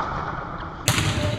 you